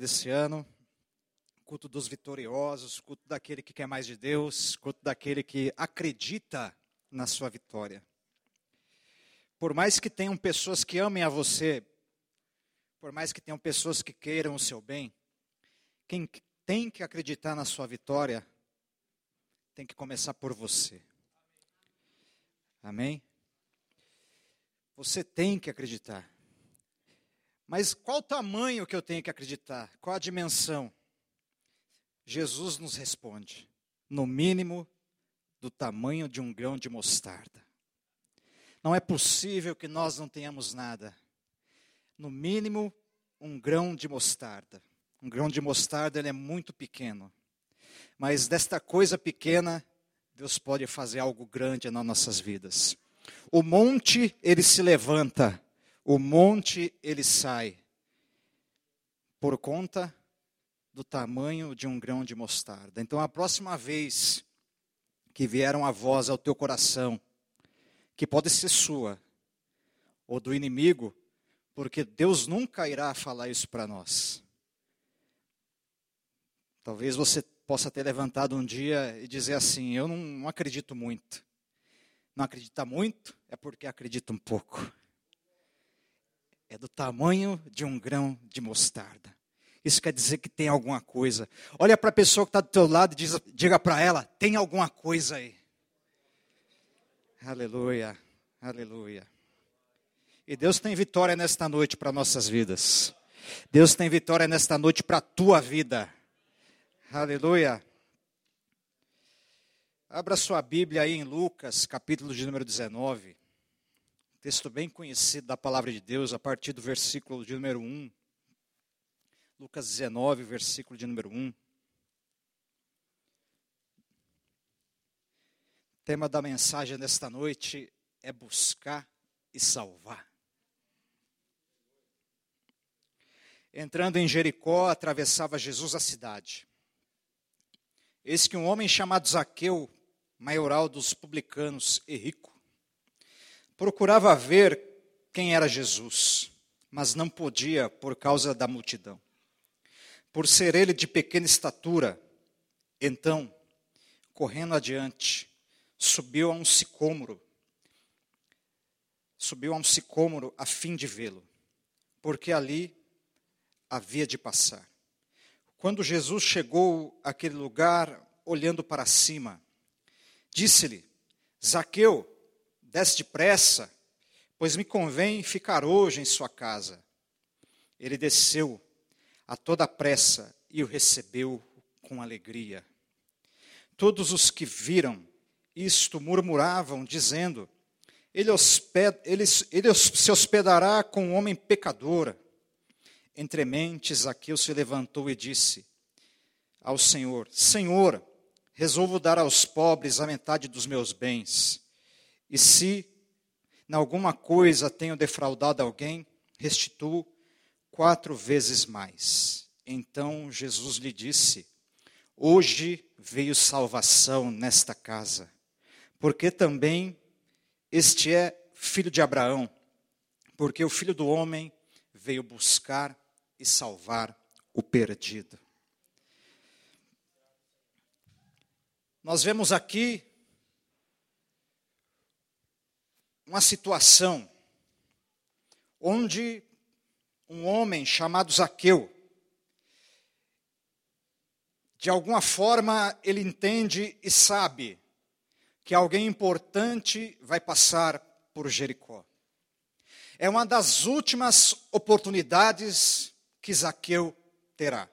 desse ano, culto dos vitoriosos, culto daquele que quer mais de Deus, culto daquele que acredita na sua vitória. Por mais que tenham pessoas que amem a você, por mais que tenham pessoas que queiram o seu bem, quem tem que acreditar na sua vitória tem que começar por você. Amém? Você tem que acreditar. Mas qual o tamanho que eu tenho que acreditar? Qual a dimensão? Jesus nos responde: no mínimo do tamanho de um grão de mostarda. Não é possível que nós não tenhamos nada. No mínimo, um grão de mostarda. Um grão de mostarda ele é muito pequeno. Mas desta coisa pequena, Deus pode fazer algo grande nas nossas vidas. O monte, ele se levanta o monte ele sai por conta do tamanho de um grão de mostarda. Então, a próxima vez que vier uma voz ao teu coração, que pode ser sua ou do inimigo, porque Deus nunca irá falar isso para nós. Talvez você possa ter levantado um dia e dizer assim: Eu não, não acredito muito. Não acredita muito é porque acredita um pouco é do tamanho de um grão de mostarda. Isso quer dizer que tem alguma coisa. Olha para a pessoa que está do teu lado e diz, diga para ela: tem alguma coisa aí. Aleluia, aleluia. E Deus tem vitória nesta noite para nossas vidas. Deus tem vitória nesta noite para a tua vida. Aleluia. Abra sua Bíblia aí em Lucas, capítulo de número 19 texto bem conhecido da palavra de Deus, a partir do versículo de número 1. Lucas 19, versículo de número 1. O tema da mensagem nesta noite é buscar e salvar. Entrando em Jericó, atravessava Jesus a cidade. Eis que um homem chamado Zaqueu, maioral dos publicanos e rico, procurava ver quem era Jesus, mas não podia por causa da multidão. Por ser ele de pequena estatura, então, correndo adiante, subiu a um sicômoro, subiu a um sicômoro a fim de vê-lo, porque ali havia de passar. Quando Jesus chegou àquele lugar, olhando para cima, disse-lhe: Zaqueu, desce depressa, pois me convém ficar hoje em sua casa. Ele desceu a toda pressa e o recebeu com alegria. Todos os que viram isto murmuravam, dizendo: ele, hosped, ele, ele se hospedará com um homem pecador. Entre mentes, Zaqueu se levantou e disse ao Senhor: Senhor, resolvo dar aos pobres a metade dos meus bens. E se em alguma coisa tenho defraudado alguém, restituo quatro vezes mais. Então Jesus lhe disse: Hoje veio salvação nesta casa, porque também este é filho de Abraão, porque o filho do homem veio buscar e salvar o perdido. Nós vemos aqui uma situação onde um homem chamado Zaqueu, de alguma forma, ele entende e sabe que alguém importante vai passar por Jericó. É uma das últimas oportunidades que Zaqueu terá.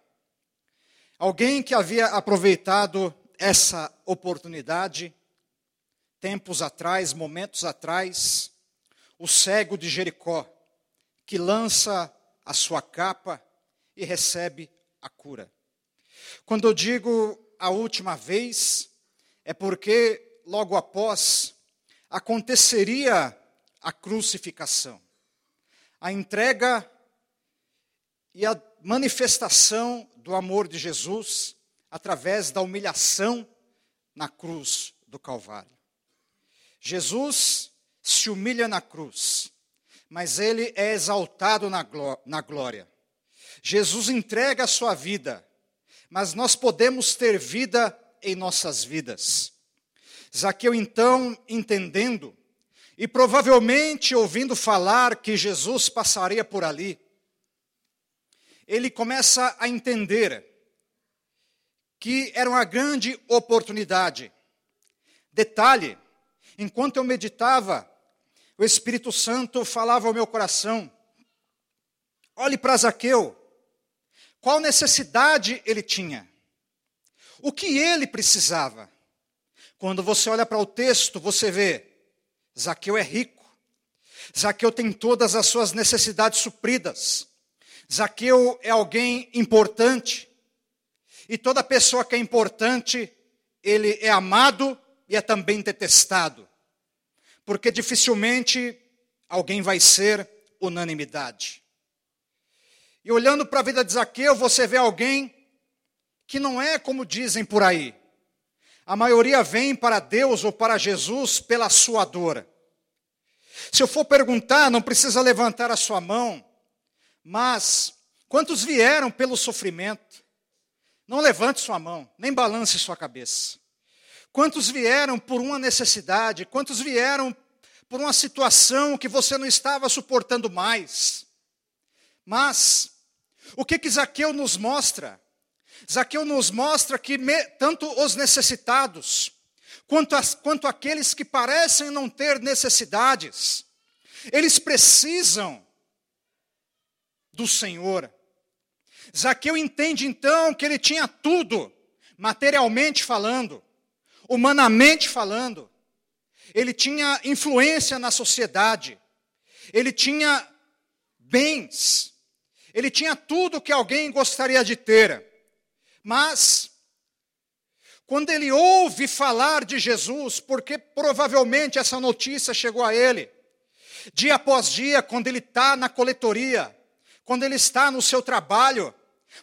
Alguém que havia aproveitado essa oportunidade tempos atrás, momentos atrás, o cego de Jericó, que lança a sua capa e recebe a cura. Quando eu digo a última vez, é porque logo após aconteceria a crucificação, a entrega e a manifestação do amor de Jesus através da humilhação na cruz do Calvário. Jesus se humilha na cruz, mas ele é exaltado na glória. Jesus entrega a sua vida, mas nós podemos ter vida em nossas vidas. Zaqueu, então, entendendo, e provavelmente ouvindo falar que Jesus passaria por ali, ele começa a entender que era uma grande oportunidade. Detalhe: enquanto eu meditava, o Espírito Santo falava ao meu coração: olhe para Zaqueu, qual necessidade ele tinha, o que ele precisava. Quando você olha para o texto, você vê: Zaqueu é rico, Zaqueu tem todas as suas necessidades supridas, Zaqueu é alguém importante, e toda pessoa que é importante, ele é amado e é também detestado, porque dificilmente alguém vai ser unanimidade. E olhando para a vida de Zaqueu, você vê alguém que não é como dizem por aí. A maioria vem para Deus ou para Jesus pela sua dor. Se eu for perguntar, não precisa levantar a sua mão, mas quantos vieram pelo sofrimento? Não levante sua mão, nem balance sua cabeça. Quantos vieram por uma necessidade? Quantos vieram por uma situação que você não estava suportando mais? Mas, o que que Zaqueu nos mostra? Zaqueu nos mostra que me, tanto os necessitados, quanto, as, quanto aqueles que parecem não ter necessidades, eles precisam do Senhor. Zaqueu entende então que ele tinha tudo, materialmente falando, humanamente falando. Ele tinha influência na sociedade, ele tinha bens, ele tinha tudo que alguém gostaria de ter. Mas, quando ele ouve falar de Jesus, porque provavelmente essa notícia chegou a ele, dia após dia, quando ele está na coletoria, quando ele está no seu trabalho,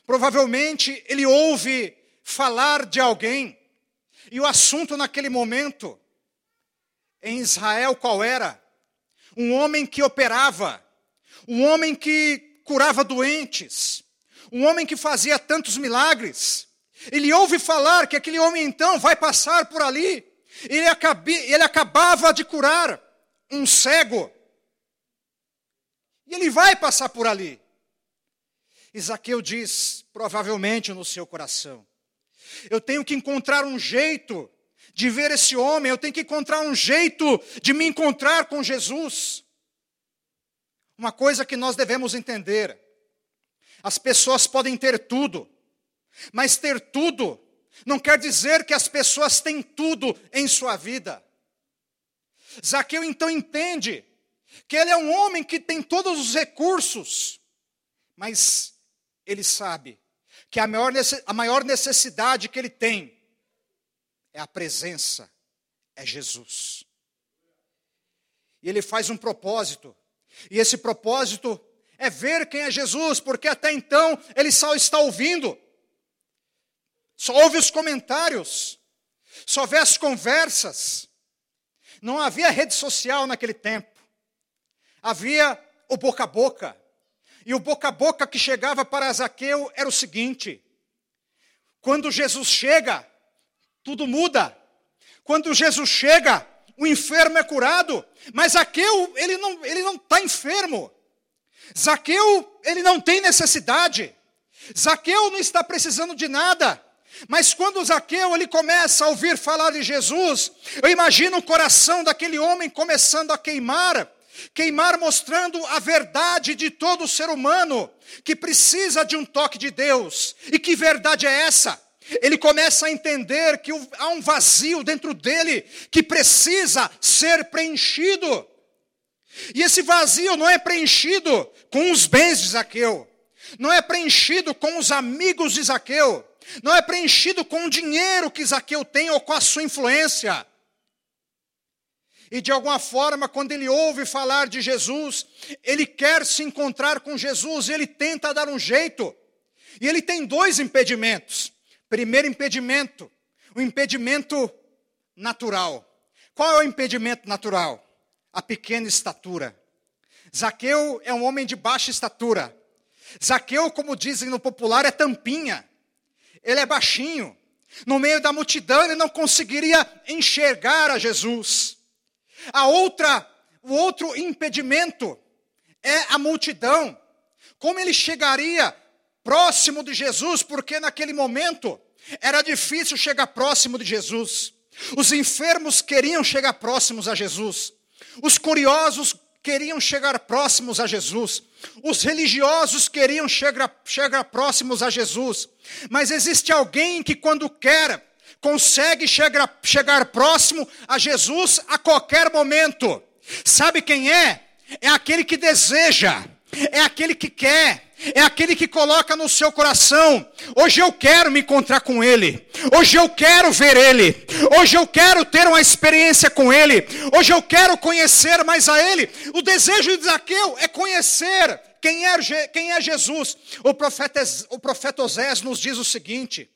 provavelmente ele ouve falar de alguém, e o assunto naquele momento, em Israel, qual era? Um homem que operava, um homem que curava doentes, um homem que fazia tantos milagres. Ele ouve falar que aquele homem então vai passar por ali. Ele, ele acabava de curar um cego. E ele vai passar por ali. Isaqueu diz, provavelmente no seu coração: Eu tenho que encontrar um jeito de ver esse homem, eu tenho que encontrar um jeito de me encontrar com Jesus. Uma coisa que nós devemos entender: as pessoas podem ter tudo, mas ter tudo não quer dizer que as pessoas têm tudo em sua vida. Zaqueu então entende que ele é um homem que tem todos os recursos, mas ele sabe que a maior, a maior necessidade que ele tem é a presença, é Jesus. E ele faz um propósito, e esse propósito é ver quem é Jesus, porque até então ele só está ouvindo, só ouve os comentários, só vê as conversas. Não havia rede social naquele tempo, havia o boca a boca. E o boca a boca que chegava para Zaqueu era o seguinte: quando Jesus chega, tudo muda. Quando Jesus chega, o enfermo é curado. Mas Zaqueu, ele não ele não está enfermo. Zaqueu, ele não tem necessidade. Zaqueu não está precisando de nada. Mas quando Zaqueu ele começa a ouvir falar de Jesus, eu imagino o coração daquele homem começando a queimar, queimar mostrando a verdade de todo ser humano que precisa de um toque de Deus. E que verdade é essa? Ele começa a entender que há um vazio dentro dele que precisa ser preenchido. E esse vazio não é preenchido com os bens de Zaqueu, não é preenchido com os amigos de Zaqueu, não é preenchido com o dinheiro que Zaqueu tem ou com a sua influência. E de alguma forma, quando ele ouve falar de Jesus, ele quer se encontrar com Jesus, ele tenta dar um jeito. E ele tem dois impedimentos. Primeiro impedimento, o impedimento natural. Qual é o impedimento natural? a pequena estatura. Zaqueu é um homem de baixa estatura. Zaqueu, como dizem no popular, é tampinha. Ele é baixinho. No meio da multidão, ele não conseguiria enxergar a Jesus. A outra, o outro impedimento é a multidão. Como ele chegaria próximo de Jesus? Porque naquele momento era difícil chegar próximo de Jesus. Os enfermos queriam chegar próximos a Jesus. Os curiosos queriam chegar próximos a Jesus. Os religiosos queriam chegar, chegar próximos a Jesus. Mas existe alguém que, quando quer, consegue chegar, chegar próximo a Jesus a qualquer momento. Sabe quem é? É aquele que deseja, é aquele que quer, é aquele que coloca no seu coração: hoje eu quero me encontrar com Ele, hoje eu quero ver Ele, hoje eu quero ter uma experiência com Ele, hoje eu quero conhecer mais a Ele. O desejo de Zaqueu é conhecer quem é, quem é Jesus. O profeta, o profeta Osés nos diz o seguinte: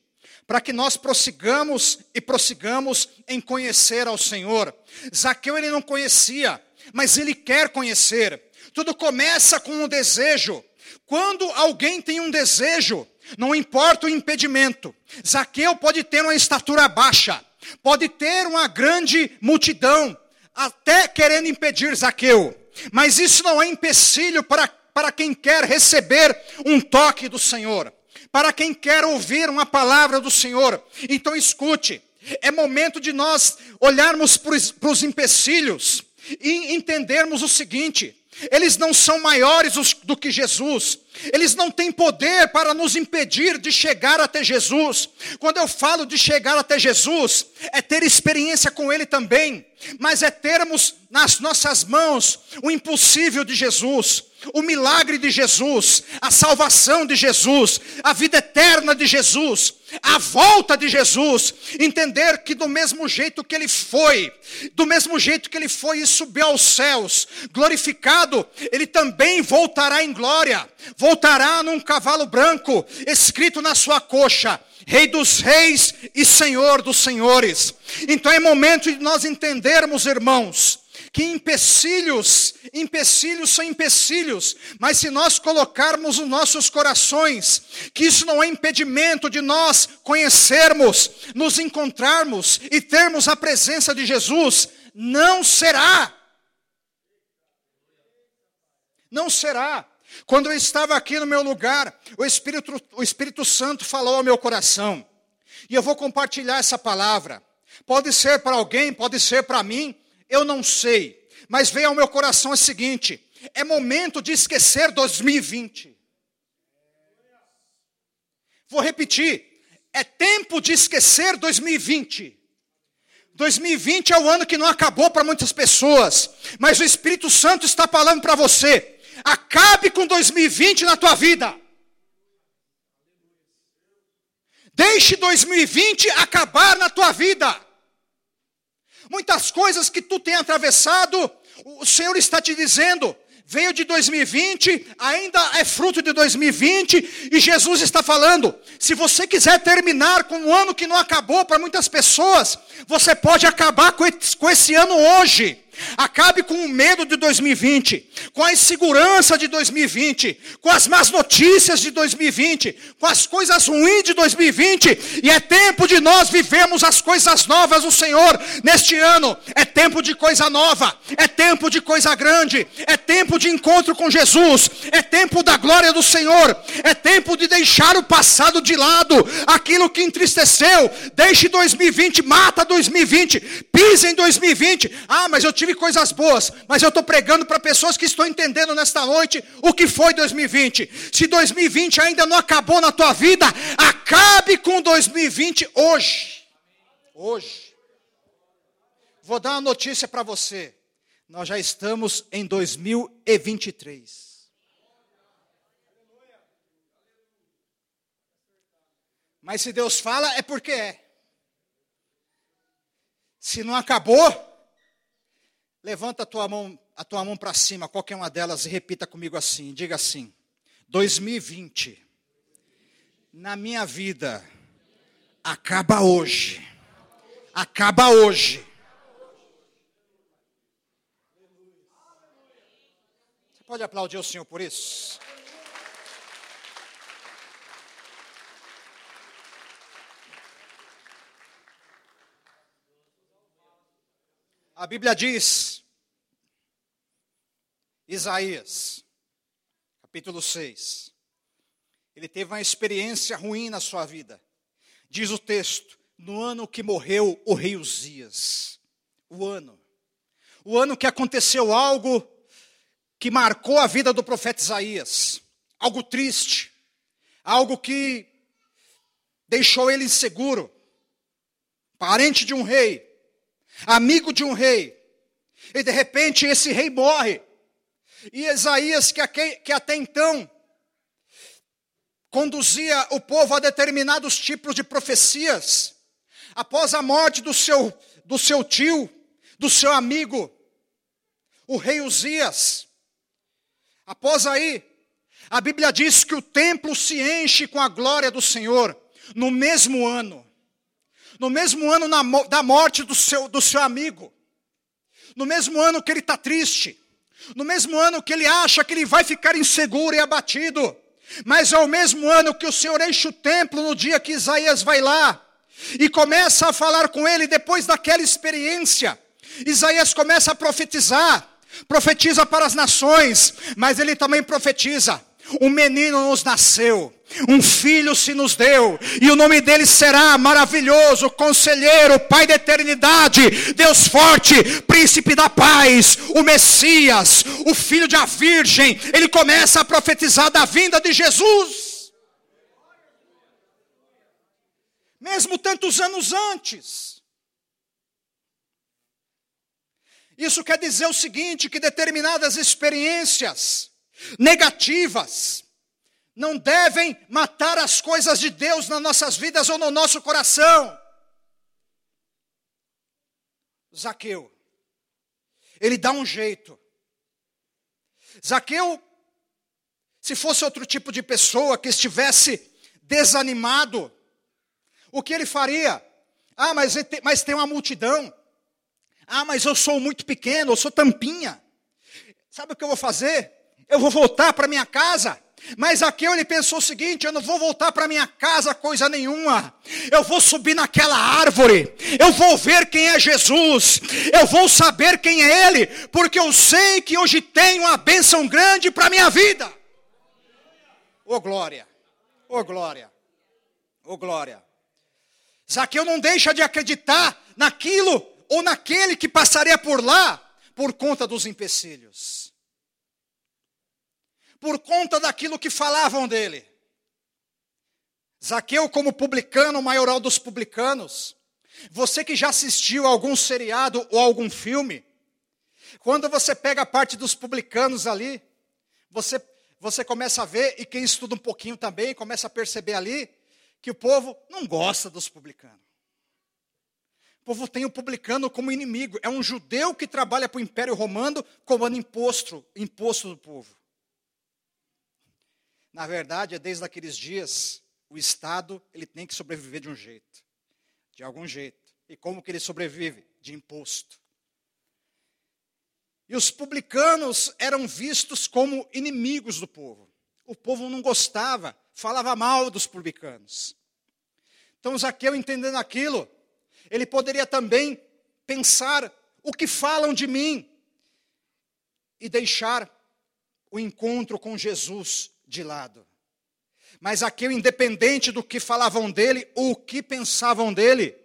para que nós prossigamos e prossigamos em conhecer ao Senhor. Zaqueu ele não conhecia, mas ele quer conhecer. Tudo começa com um desejo. Quando alguém tem um desejo, não importa o impedimento. Zaqueu pode ter uma estatura baixa, pode ter uma grande multidão, até querendo impedir Zaqueu. Mas isso não é empecilho para, para quem quer receber um toque do Senhor, para quem quer ouvir uma palavra do Senhor. Então escute, é momento de nós olharmos para os empecilhos e entendermos o seguinte: eles não são maiores do que Jesus, eles não têm poder para nos impedir de chegar até Jesus. Quando eu falo de chegar até Jesus, é ter experiência com Ele também, mas é termos nas nossas mãos o impossível de Jesus, o milagre de Jesus, a salvação de Jesus, a vida eterna de Jesus, a volta de Jesus, entender que do mesmo jeito que ele foi, do mesmo jeito que ele foi e subiu aos céus, glorificado, ele também voltará em glória, voltará num cavalo branco, escrito na sua coxa, Rei dos reis e Senhor dos senhores. Então é momento de nós entendermos, irmãos, que empecilhos, empecilhos são empecilhos, mas se nós colocarmos nos nossos corações, que isso não é impedimento de nós conhecermos, nos encontrarmos e termos a presença de Jesus, não será. Não será. Quando eu estava aqui no meu lugar, o Espírito, o Espírito Santo falou ao meu coração, e eu vou compartilhar essa palavra. Pode ser para alguém, pode ser para mim, eu não sei, mas veio ao meu coração o seguinte: é momento de esquecer 2020. Vou repetir, é tempo de esquecer 2020. 2020 é o ano que não acabou para muitas pessoas, mas o Espírito Santo está falando para você: acabe com 2020 na tua vida. Deixe 2020 acabar na tua vida. Muitas coisas que tu tem atravessado, o Senhor está te dizendo, veio de 2020, ainda é fruto de 2020, e Jesus está falando: se você quiser terminar com um ano que não acabou para muitas pessoas, você pode acabar com esse ano hoje. Acabe com o medo de 2020, com a insegurança de 2020, com as más notícias de 2020, com as coisas ruins de 2020. E é tempo de nós vivermos as coisas novas do Senhor neste ano. É tempo de coisa nova, é tempo de coisa grande, é tempo de encontro com Jesus, é tempo da glória do Senhor, é tempo de deixar o passado de lado, aquilo que entristeceu. Deixe 2020, mata 2020, pise em 2020. Ah, mas eu tive tive coisas boas, mas eu estou pregando para pessoas que estão entendendo nesta noite o que foi 2020. Se 2020 ainda não acabou na tua vida, acabe com 2020 hoje. Hoje. Vou dar uma notícia para você. Nós já estamos em 2023. Mas se Deus fala, é porque é. Se não acabou, Levanta a tua mão, a tua mão para cima, qualquer uma delas, e repita comigo assim. Diga assim: 2020, na minha vida, acaba hoje. Acaba hoje. Você pode aplaudir o Senhor por isso? A Bíblia diz, Isaías, capítulo 6, ele teve uma experiência ruim na sua vida. Diz o texto: no ano que morreu o rei Uzias, o ano, o ano que aconteceu algo que marcou a vida do profeta Isaías, algo triste, algo que deixou ele inseguro, parente de um rei, amigo de um rei, e de repente esse rei morre, e Isaías, que, até então conduzia o povo a determinados tipos de profecias, após a morte do seu, do seu tio, do seu amigo, o rei Uzias, após aí, a Bíblia diz que o templo se enche com a glória do Senhor, no mesmo ano, no mesmo ano da morte do seu, do seu amigo, no mesmo ano que ele está triste, no mesmo ano que ele acha que ele vai ficar inseguro e abatido, mas é o mesmo ano que o Senhor enche o templo no dia que Isaías vai lá e começa a falar com ele depois daquela experiência. Isaías começa a profetizar, profetiza para as nações, mas ele também profetiza: um menino nos nasceu, um filho se nos deu, e o nome dele será maravilhoso, conselheiro, Pai da eternidade, Deus forte, príncipe da paz, o Messias, o filho de a Virgem. Ele começa a profetizar da vinda de Jesus. Mesmo tantos anos antes. Isso quer dizer o seguinte: que determinadas experiências negativas, não devem matar as coisas de Deus nas nossas vidas ou no nosso coração. Zaqueu, ele dá um jeito. Zaqueu, se fosse outro tipo de pessoa que estivesse desanimado, o que ele faria? Ah, mas, mas tem uma multidão. Ah, mas eu sou muito pequeno, eu sou tampinha. Sabe o que eu vou fazer? Eu vou voltar para minha casa mas Aqueu ele pensou o seguinte: eu não vou voltar para minha casa coisa nenhuma. Eu vou subir naquela árvore. Eu vou ver quem é Jesus. Eu vou saber quem é ele, porque eu sei que hoje tenho uma bênção grande para minha vida. Ô oh, glória. Ô oh, glória. Ô oh, glória. Zaqueu não deixa de acreditar naquilo ou naquele que passaria por lá por conta dos empecilhos por conta daquilo que falavam dele. Zaqueu, como publicano, maioral dos publicanos, você que já assistiu a algum seriado ou algum filme, quando você pega a parte dos publicanos ali, você, você começa a ver, e quem estuda um pouquinho também, começa a perceber ali, que o povo não gosta dos publicanos. O povo tem o publicano como inimigo. É um judeu que trabalha para o Império Romano, comando imposto, imposto do povo. Na verdade, é desde aqueles dias, o Estado ele tem que sobreviver de um jeito, de algum jeito. E como que ele sobrevive? De imposto. E os publicanos eram vistos como inimigos do povo. O povo não gostava, falava mal dos publicanos. Então Zaqueu, entendendo aquilo, ele poderia também pensar o que falam de mim e deixar o encontro com Jesus de lado. Mas aquele independente do que falavam dele ou o que pensavam dele,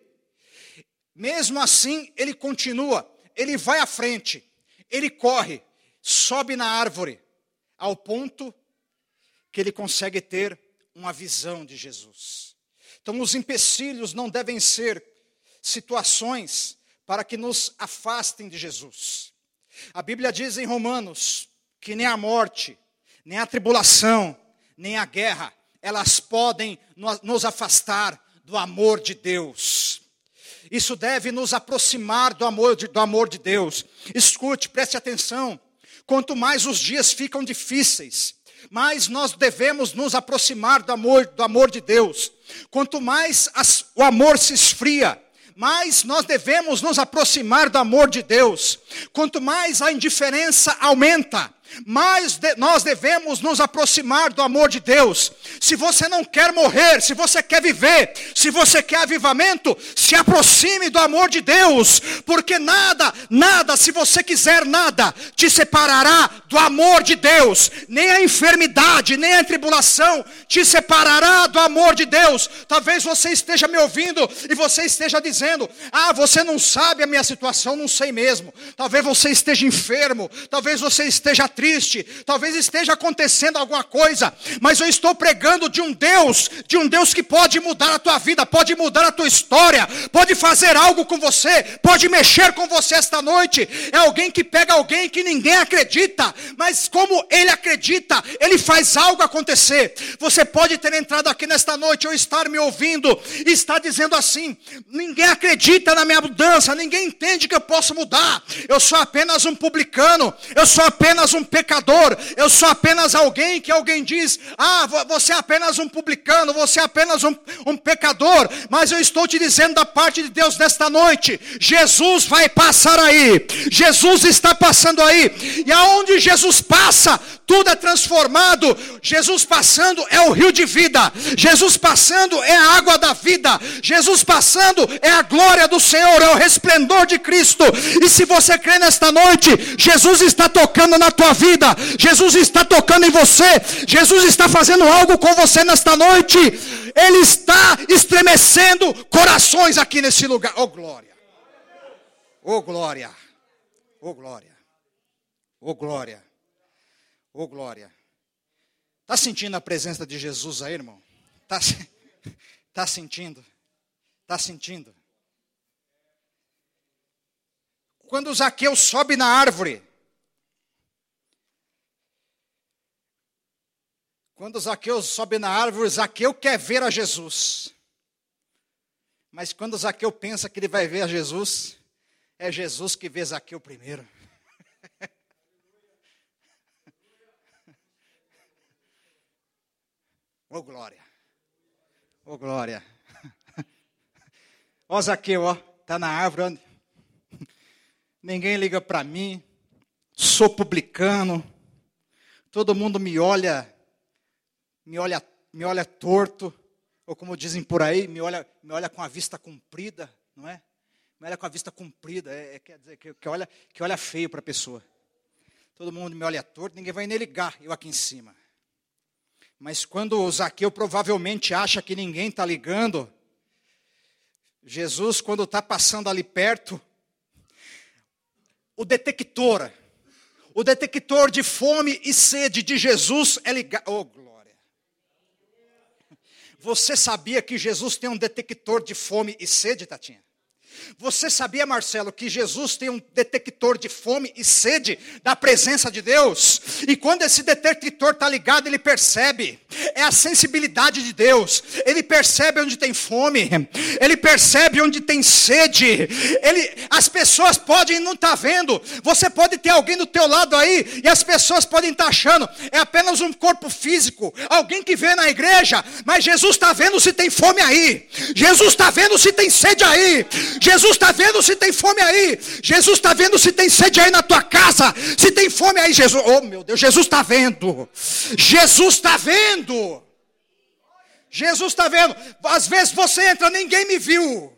mesmo assim ele continua, ele vai à frente, ele corre, sobe na árvore, ao ponto que ele consegue ter uma visão de Jesus. Então, os empecilhos não devem ser situações para que nos afastem de Jesus. A Bíblia diz em Romanos que nem a morte, nem a tribulação, nem a guerra, elas podem nos afastar do amor de Deus. Isso deve nos aproximar do amor de, do amor de Deus. Escute, preste atenção. Quanto mais os dias ficam difíceis, mais nós devemos nos aproximar do amor, do amor de Deus. Quanto mais as, o amor se esfria, mais nós devemos nos aproximar do amor de Deus. Quanto mais a indiferença aumenta, mais de, nós devemos nos aproximar do amor de Deus. Se você não quer morrer, se você quer viver, se você quer avivamento, se aproxime do amor de Deus, porque nada, nada, se você quiser nada, te separará do amor de Deus, nem a enfermidade, nem a tribulação te separará do amor de Deus. Talvez você esteja me ouvindo e você esteja dizendo: Ah, você não sabe a minha situação, não sei mesmo. Talvez você esteja enfermo, talvez você esteja triste, talvez esteja acontecendo alguma coisa, mas eu estou pregando de um Deus, de um Deus que pode mudar a tua vida, pode mudar a tua história, pode fazer algo com você, pode mexer com você esta noite. É alguém que pega alguém que ninguém acredita, mas como ele acredita, ele faz algo acontecer. Você pode ter entrado aqui nesta noite ou estar me ouvindo e estar dizendo assim: ninguém acredita na minha mudança, ninguém entende que eu posso mudar. Eu sou apenas um publicano, eu sou apenas um pecador, eu sou apenas alguém que alguém diz: ah, você é apenas um publicano, você é apenas um, um pecador, mas eu estou te dizendo da parte de Deus nesta noite: Jesus vai passar aí, Jesus está passando aí, e aonde Jesus passa, tudo é transformado. Jesus passando é o rio de vida, Jesus passando é a água da vida, Jesus passando é a glória do Senhor, é o resplendor de Cristo. E se você crê nesta noite, Jesus está tocando na tua vida, Jesus está tocando em você, Jesus está fazendo algo com você nesta noite, Ele está estremecendo corações aqui nesse lugar. Oh glória! Oh glória! Oh glória! Oh glória! Oh glória! Está sentindo a presença de Jesus aí, irmão? Está tá sentindo? Está sentindo? Quando Zaqueu sobe na árvore, quando Zaqueu sobe na árvore, Zaqueu quer ver a Jesus. Mas quando Zaqueu pensa que ele vai ver a Jesus, é Jesus que vê Zaqueu primeiro. Ô oh, glória. Ô oh, glória. Ó Zaqueu, ó, tá na árvore. Ninguém liga para mim. Sou publicano. Todo mundo me olha me olha, me olha torto, ou como dizem por aí, me olha, me olha com a vista comprida, não é? Me olha com a vista comprida, é, é quer dizer que, que, olha, que olha feio para a pessoa. Todo mundo me olha torto, ninguém vai nem ligar, eu aqui em cima. Mas quando o Zaqueu provavelmente acha que ninguém está ligando, Jesus, quando está passando ali perto, o detector, o detector de fome e sede de Jesus é ligado. Oh, glória! Você sabia que Jesus tem um detector de fome e sede, Tatinha? Você sabia, Marcelo, que Jesus tem um detector de fome e sede da presença de Deus? E quando esse detector está ligado, ele percebe. É a sensibilidade de Deus. Ele percebe onde tem fome. Ele percebe onde tem sede. Ele, as pessoas podem não estar tá vendo. Você pode ter alguém do teu lado aí e as pessoas podem estar tá achando é apenas um corpo físico, alguém que vê na igreja. Mas Jesus está vendo se tem fome aí. Jesus está vendo se tem sede aí. Jesus está vendo se tem fome aí. Jesus está vendo se tem sede aí na tua casa. Se tem fome aí, Jesus. Oh meu Deus, Jesus está vendo. Jesus está vendo. Jesus está vendo. Às vezes você entra, ninguém me viu.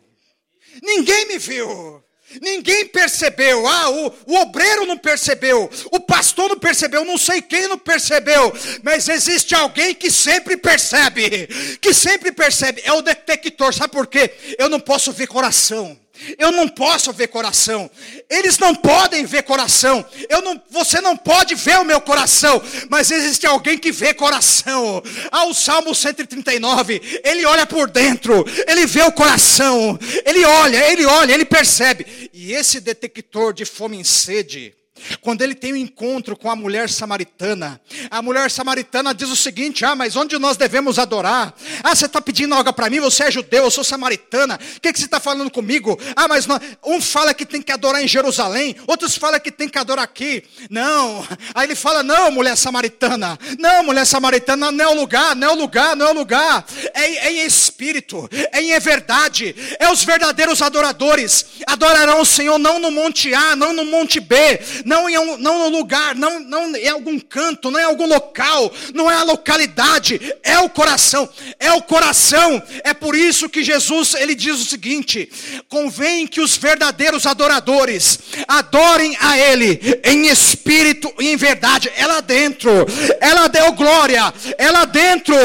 Ninguém me viu. Ninguém percebeu, ah, o, o, obreiro não percebeu, o pastor não percebeu, não sei quem não percebeu, mas existe alguém que sempre percebe, que sempre percebe, é o detector, sabe por quê? Eu não posso ver coração. Eu não posso ver coração. Eles não podem ver coração. Eu não, você não pode ver o meu coração. Mas existe alguém que vê coração. Ah, o Salmo 139. Ele olha por dentro. Ele vê o coração. Ele olha, ele olha, ele percebe. E esse detector de fome e sede quando ele tem um encontro com a mulher samaritana, a mulher samaritana diz o seguinte: Ah, mas onde nós devemos adorar? Ah, você está pedindo algo para mim? Você é judeu, eu sou samaritana. O que, que você está falando comigo? Ah, mas não... um fala que tem que adorar em Jerusalém, outros falam que tem que adorar aqui. Não. Aí ele fala: Não, mulher samaritana. Não, mulher samaritana, não é o lugar, não é o lugar, não é o lugar. É, é em espírito, é em verdade. É os verdadeiros adoradores. Adorarão o Senhor não no monte A, não no monte B não em um, não no lugar, não, não em algum canto, não em algum local, não é a localidade, é o coração, é o coração. É por isso que Jesus ele diz o seguinte: convém que os verdadeiros adoradores adorem a Ele em espírito e em verdade. É lá dentro, ela deu glória, é lá dentro,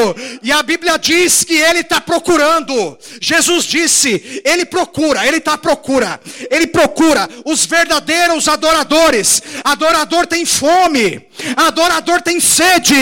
e a Bíblia diz que Ele está procurando. Jesus disse: Ele procura, Ele está procura, Ele procura os verdadeiros adoradores. Adorador tem fome, adorador tem sede,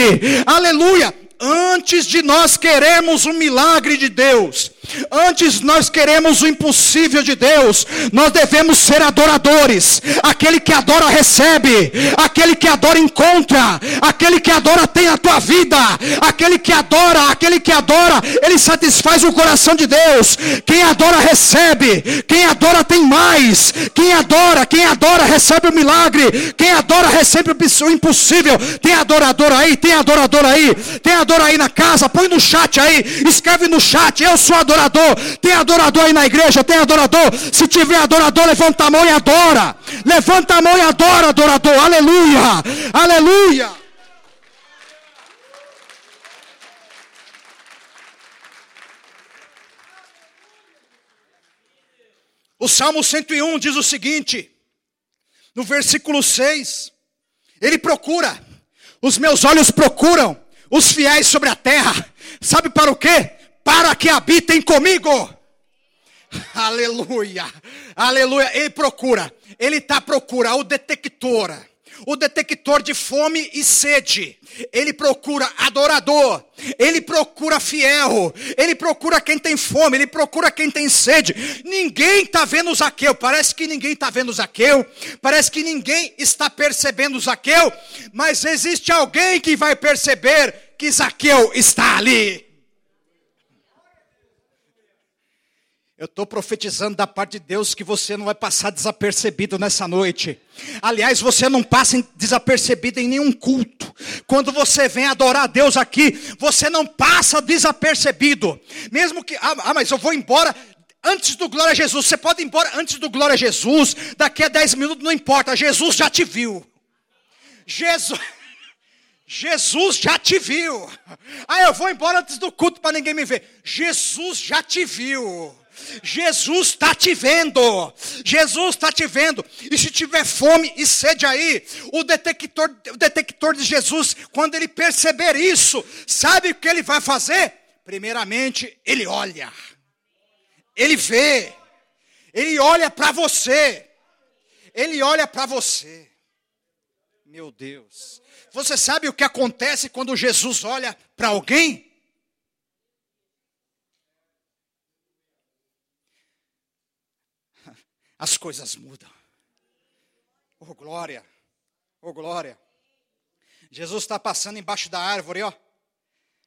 aleluia. Antes de nós queremos um milagre de Deus, Antes nós queremos o impossível de Deus, nós devemos ser adoradores. Aquele que adora recebe, aquele que adora encontra, aquele que adora tem a tua vida, aquele que adora, aquele que adora, ele satisfaz o coração de Deus. Quem adora recebe, quem adora tem mais. Quem adora, quem adora recebe o milagre, quem adora recebe o impossível. Tem adorador aí, tem adorador aí, tem adorador aí na casa, põe no chat aí, escreve no chat, eu sou adorador adorador. Tem adorador aí na igreja? Tem adorador? Se tiver adorador, levanta a mão e adora. Levanta a mão e adora, adorador. Aleluia. Aleluia. O Salmo 101 diz o seguinte, no versículo 6: Ele procura, os meus olhos procuram os fiéis sobre a terra, sabe para o quê? Para que habitem comigo. Aleluia, aleluia. Ele procura, ele está à procura, o detector, o detector de fome e sede. Ele procura adorador, ele procura fiel, ele procura quem tem fome, ele procura quem tem sede. Ninguém está vendo Zaqueu, parece que ninguém está vendo Zaqueu, parece que ninguém está percebendo Zaqueu, mas existe alguém que vai perceber que Zaqueu está ali. Eu estou profetizando da parte de Deus que você não vai passar desapercebido nessa noite. Aliás, você não passa desapercebido em nenhum culto. Quando você vem adorar a Deus aqui, você não passa desapercebido. Mesmo que, ah, ah, mas eu vou embora antes do glória a Jesus. Você pode ir embora antes do glória a Jesus. Daqui a 10 minutos não importa. Jesus já te viu. Jesus. Jesus já te viu. Ah, eu vou embora antes do culto para ninguém me ver. Jesus já te viu. Jesus está te vendo. Jesus está te vendo. E se tiver fome e sede aí, o detector, o detector de Jesus, quando ele perceber isso, sabe o que ele vai fazer? Primeiramente, ele olha. Ele vê. Ele olha para você. Ele olha para você. Meu Deus. Você sabe o que acontece quando Jesus olha para alguém? As coisas mudam. Oh, glória! Oh, glória! Jesus está passando embaixo da árvore, ó.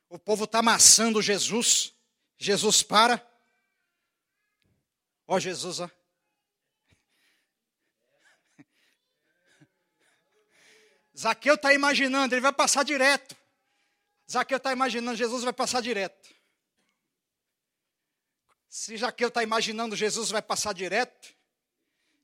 O povo está amassando Jesus. Jesus para. Ó, Jesus, ó. Zaqueu está imaginando, ele vai passar direto. Zaqueu está imaginando, Jesus vai passar direto. Se Zaqueu está imaginando, Jesus vai passar direto.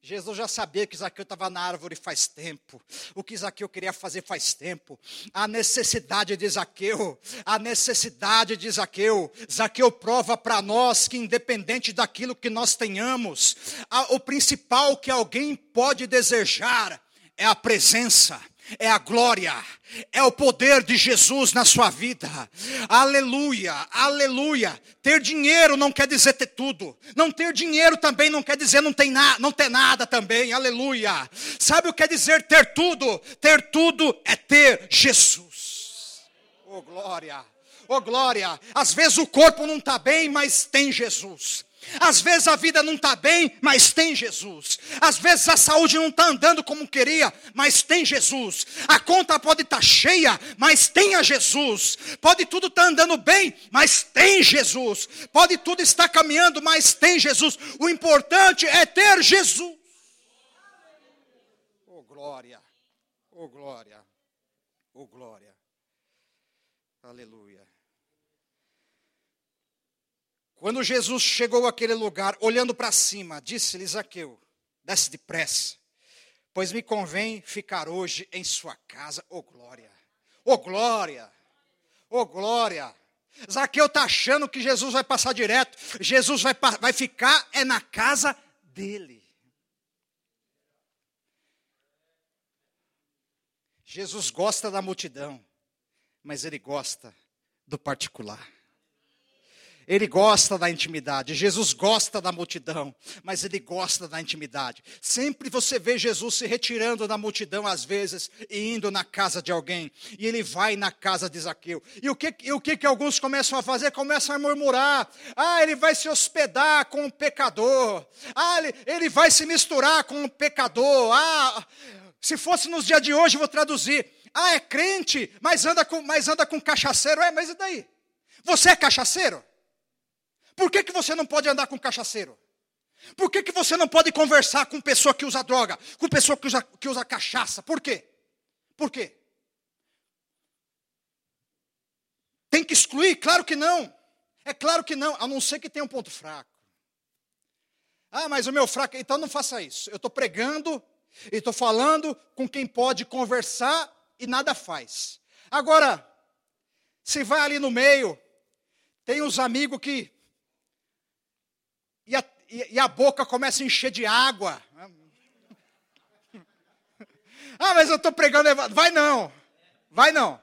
Jesus já sabia que Zaqueu estava na árvore faz tempo, o que Zaqueu queria fazer faz tempo, a necessidade de Zaqueu, a necessidade de Zaqueu. Zaqueu prova para nós que, independente daquilo que nós tenhamos, a, o principal que alguém pode desejar é a presença é a glória, é o poder de Jesus na sua vida. Aleluia, aleluia. Ter dinheiro não quer dizer ter tudo. Não ter dinheiro também não quer dizer não, tem na, não ter nada também. Aleluia. Sabe o que quer dizer ter tudo? Ter tudo é ter Jesus. Oh glória, oh glória. Às vezes o corpo não está bem, mas tem Jesus. Às vezes a vida não está bem, mas tem Jesus. Às vezes a saúde não está andando como queria, mas tem Jesus. A conta pode estar tá cheia, mas tem a Jesus. Pode tudo estar tá andando bem, mas tem Jesus. Pode tudo estar caminhando, mas tem Jesus. O importante é ter Jesus. Oh glória, oh glória, oh glória. Aleluia. Quando Jesus chegou àquele lugar, olhando para cima, disse-lhe Zaqueu: desce depressa, pois me convém ficar hoje em sua casa. Ô oh, glória! Ô oh, glória! Ô oh, glória! Zaqueu está achando que Jesus vai passar direto. Jesus vai, vai ficar é na casa dele. Jesus gosta da multidão, mas ele gosta do particular. Ele gosta da intimidade. Jesus gosta da multidão, mas ele gosta da intimidade. Sempre você vê Jesus se retirando da multidão, às vezes, e indo na casa de alguém. E ele vai na casa de Zaqueu. E o que, e o que, que alguns começam a fazer? Começam a murmurar. Ah, ele vai se hospedar com o pecador. Ah, ele, ele vai se misturar com o pecador. Ah, se fosse nos dias de hoje, vou traduzir. Ah, é crente, mas anda com, mas anda com cachaceiro. É, mas e daí? Você é cachaceiro? Por que, que você não pode andar com cachaceiro? Por que, que você não pode conversar com pessoa que usa droga, com pessoa que usa, que usa cachaça? Por quê? Por quê? Tem que excluir? Claro que não. É claro que não, a não ser que tenha um ponto fraco. Ah, mas o meu fraco, então não faça isso. Eu estou pregando e estou falando com quem pode conversar e nada faz. Agora, se vai ali no meio, tem os amigos que e a, e a boca começa a encher de água. Ah, mas eu estou pregando. Vai não. Vai não.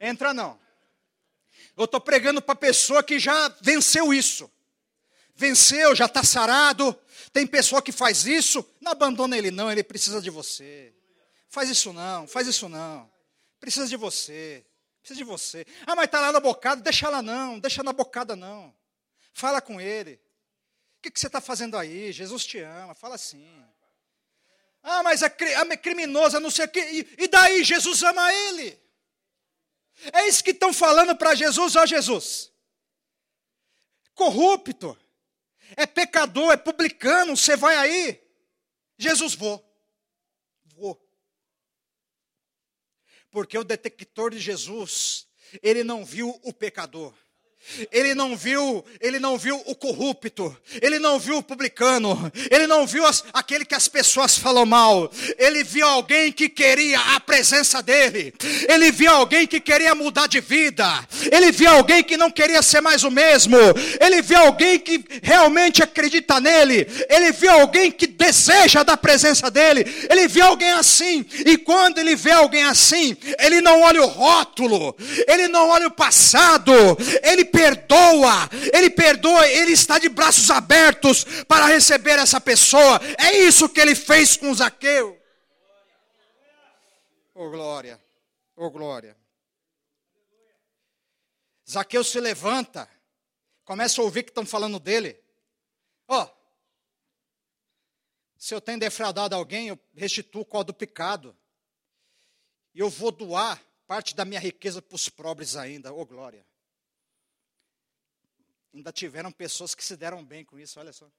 Entra não. Eu estou pregando para pessoa que já venceu isso. Venceu, já está sarado. Tem pessoa que faz isso. Não abandona ele, não. Ele precisa de você. Faz isso não, faz isso não. Precisa de você. Precisa de você. Ah, mas está lá na bocada. Deixa lá não. Deixa na bocada não. Fala com ele. O que, que você está fazendo aí? Jesus te ama. Fala assim. Ah, mas é, é criminoso, não sei o quê. E, daí? Jesus ama ele. É isso que estão falando para Jesus, ó Jesus. Corrupto. É pecador, é publicano. Você vai aí? Jesus, vou. Vou. Porque o detector de Jesus, ele não viu o pecador. Ele não viu, ele não viu o corrupto, ele não viu o publicano, ele não viu as, aquele que as pessoas falam mal. Ele viu alguém que queria a presença dele. Ele viu alguém que queria mudar de vida. Ele viu alguém que não queria ser mais o mesmo. Ele viu alguém que realmente acredita nele. Ele viu alguém que deseja da presença dele. Ele viu alguém assim. E quando ele vê alguém assim, ele não olha o rótulo, ele não olha o passado, ele perdoa, Ele perdoa, Ele está de braços abertos para receber essa pessoa. É isso que Ele fez com Zaqueu. Oh glória, oh glória. Zaqueu se levanta, começa a ouvir que estão falando dele. Ó, oh, se eu tenho defraudado alguém, eu restituo o do pecado. E eu vou doar parte da minha riqueza para os pobres ainda. Oh glória. Ainda tiveram pessoas que se deram bem com isso, olha só.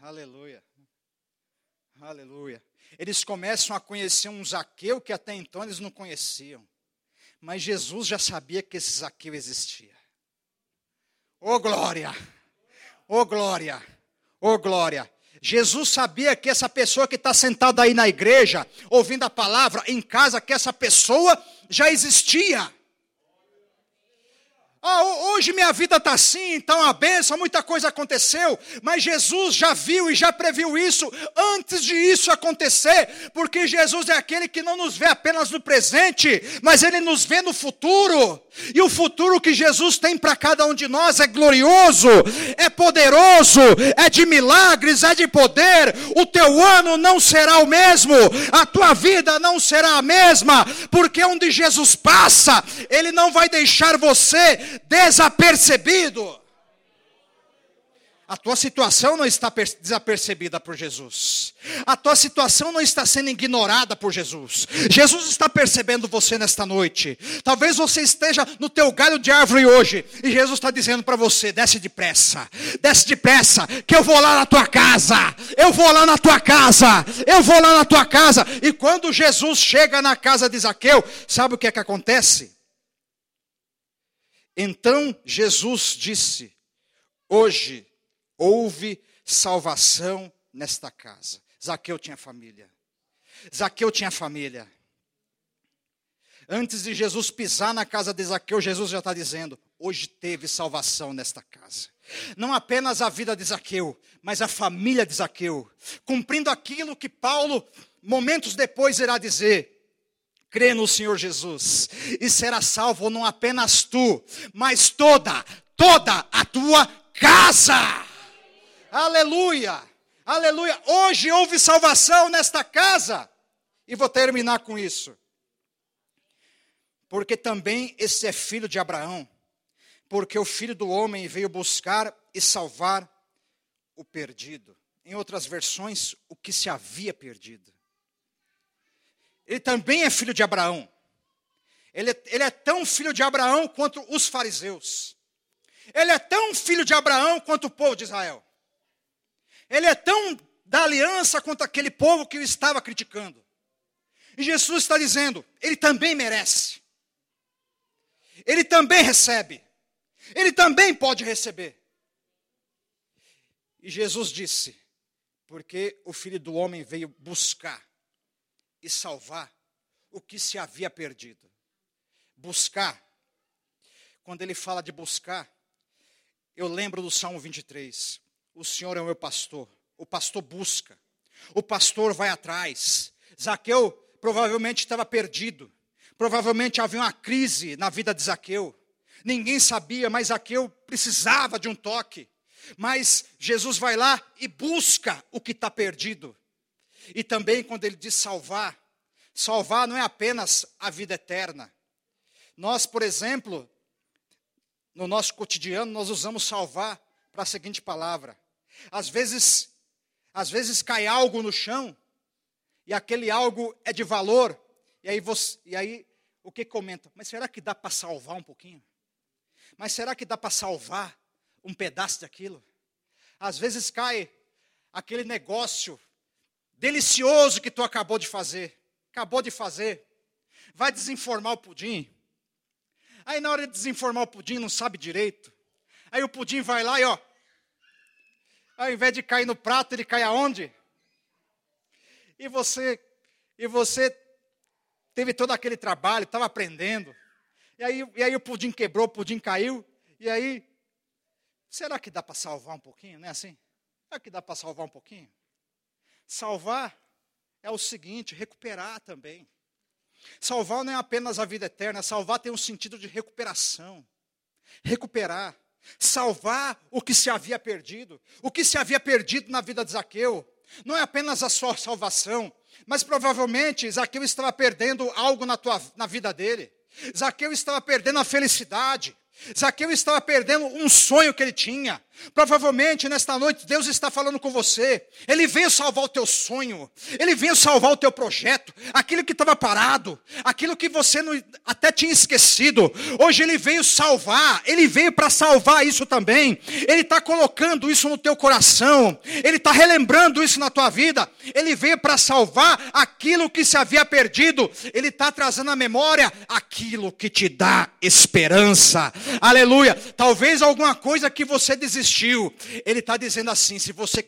Aleluia. Aleluia. Eles começam a conhecer um Zaqueu que até então eles não conheciam. Mas Jesus já sabia que esse Zaqueu existia. Oh glória! Oh glória! Oh glória! Jesus sabia que essa pessoa que está sentada aí na igreja, ouvindo a palavra, em casa, que essa pessoa já existia. Ah, hoje minha vida está assim, está uma benção, muita coisa aconteceu, mas Jesus já viu e já previu isso antes de isso acontecer, porque Jesus é aquele que não nos vê apenas no presente, mas ele nos vê no futuro, e o futuro que Jesus tem para cada um de nós é glorioso, é poderoso, é de milagres, é de poder. O teu ano não será o mesmo, a tua vida não será a mesma, porque onde Jesus passa, ele não vai deixar você desapercebido. A tua situação não está desapercebida por Jesus. A tua situação não está sendo ignorada por Jesus. Jesus está percebendo você nesta noite. Talvez você esteja no teu galho de árvore hoje e Jesus está dizendo para você: desce depressa, desce depressa, que eu vou lá na tua casa. Eu vou lá na tua casa. Eu vou lá na tua casa. E quando Jesus chega na casa de Zaqueu, sabe o que é que acontece? Então Jesus disse: Hoje houve salvação nesta casa. Zaqueu tinha família. Zaqueu tinha família. Antes de Jesus pisar na casa de Zaqueu, Jesus já está dizendo: hoje teve salvação nesta casa. Não apenas a vida de Zaqueu, mas a família de Zaqueu, cumprindo aquilo que Paulo, momentos depois, irá dizer: crê no Senhor Jesus e será salvo não apenas tu, mas toda, toda a tua casa. Aleluia, aleluia. Hoje houve salvação nesta casa. E vou terminar com isso. Porque também esse é filho de Abraão. Porque o filho do homem veio buscar e salvar o perdido. Em outras versões, o que se havia perdido. Ele também é filho de Abraão. Ele, ele é tão filho de Abraão quanto os fariseus. Ele é tão filho de Abraão quanto o povo de Israel. Ele é tão da aliança quanto aquele povo que o estava criticando. E Jesus está dizendo: ele também merece. Ele também recebe. Ele também pode receber. E Jesus disse: porque o filho do homem veio buscar e salvar o que se havia perdido. Buscar. Quando ele fala de buscar, eu lembro do Salmo 23. O Senhor é o meu pastor. O pastor busca. O pastor vai atrás. Zaqueu provavelmente estava perdido. Provavelmente havia uma crise na vida de Zaqueu. Ninguém sabia, mas Zaqueu precisava de um toque. Mas Jesus vai lá e busca o que está perdido. E também quando ele diz salvar, salvar não é apenas a vida eterna. Nós, por exemplo, no nosso cotidiano, nós usamos salvar para a seguinte palavra: às vezes, às vezes cai algo no chão e aquele algo é de valor e aí você, e aí o que comenta? Mas será que dá para salvar um pouquinho? Mas será que dá para salvar um pedaço daquilo? Às vezes cai aquele negócio delicioso que tu acabou de fazer, acabou de fazer, vai desinformar o pudim. Aí na hora de desinformar o pudim, não sabe direito. Aí o pudim vai lá e ó, ao invés de cair no prato, ele cai aonde? E você, e você teve todo aquele trabalho, estava aprendendo. E aí, e aí o pudim quebrou, o pudim caiu. E aí, será que dá para salvar um pouquinho? Não é assim? Será que dá para salvar um pouquinho? Salvar é o seguinte, recuperar também. Salvar não é apenas a vida eterna, salvar tem um sentido de recuperação. Recuperar. Salvar o que se havia perdido. O que se havia perdido na vida de Zaqueu. Não é apenas a sua salvação, mas provavelmente Zaqueu estava perdendo algo na, tua, na vida dele. Zaqueu estava perdendo a felicidade. Zaqueu estava perdendo um sonho que ele tinha. Provavelmente nesta noite Deus está falando com você. Ele veio salvar o teu sonho. Ele veio salvar o teu projeto. Aquilo que estava parado. Aquilo que você não, até tinha esquecido. Hoje ele veio salvar. Ele veio para salvar isso também. Ele está colocando isso no teu coração. Ele está relembrando isso na tua vida. Ele veio para salvar aquilo que se havia perdido. Ele está trazendo à memória aquilo que te dá esperança. Aleluia. Talvez alguma coisa que você desistiu. Ele está dizendo assim: se você